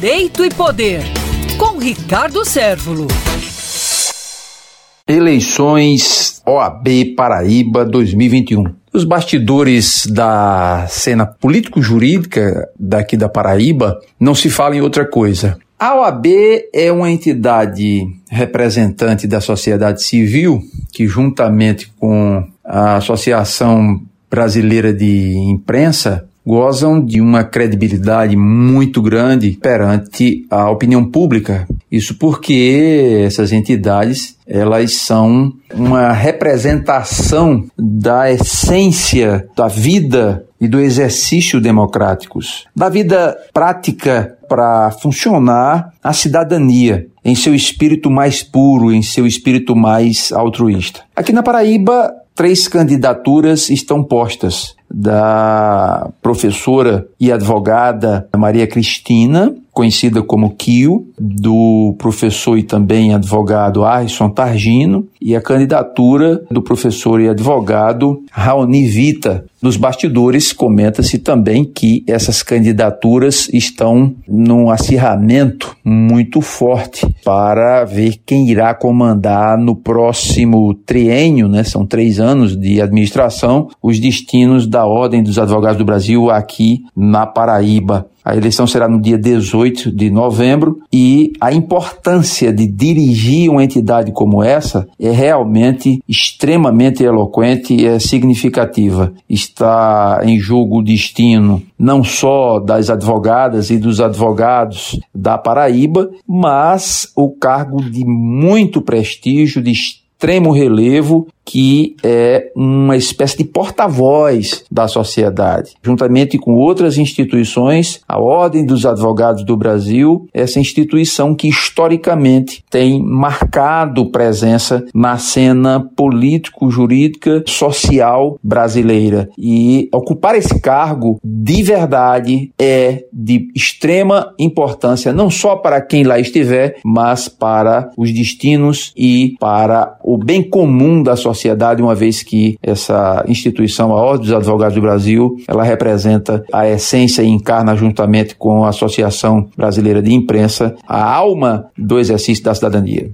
Direito e Poder, com Ricardo Sérvulo. Eleições OAB Paraíba 2021. Os bastidores da cena político-jurídica daqui da Paraíba não se fala em outra coisa. A OAB é uma entidade representante da sociedade civil que, juntamente com a Associação Brasileira de Imprensa, gozam de uma credibilidade muito grande perante a opinião pública. Isso porque essas entidades elas são uma representação da essência da vida e do exercício democráticos, da vida prática para funcionar a cidadania em seu espírito mais puro, em seu espírito mais altruísta. Aqui na Paraíba, três candidaturas estão postas da professora e advogada Maria Cristina, conhecida como Kio, do professor e também advogado Arson Targino, e a candidatura do professor e advogado Raoni Vita. Nos bastidores, comenta-se também que essas candidaturas estão num acirramento muito forte para ver quem irá comandar no próximo triênio, né? São três anos de administração, os destinos da Ordem dos Advogados do Brasil aqui na Paraíba. A eleição será no dia 18 de novembro e a importância de dirigir uma entidade como essa é realmente extremamente eloquente e é significativa. Está em jogo o destino não só das advogadas e dos advogados da Paraíba, mas o cargo de muito prestígio, de extremo relevo que é uma espécie de porta-voz da sociedade. Juntamente com outras instituições, a Ordem dos Advogados do Brasil, essa instituição que historicamente tem marcado presença na cena político-jurídica social brasileira. E ocupar esse cargo de verdade é de extrema importância, não só para quem lá estiver, mas para os destinos e para o bem comum da sociedade sociedade, uma vez que essa instituição, a Ordem dos Advogados do Brasil, ela representa a essência e encarna juntamente com a Associação Brasileira de Imprensa a alma do exercício da cidadania.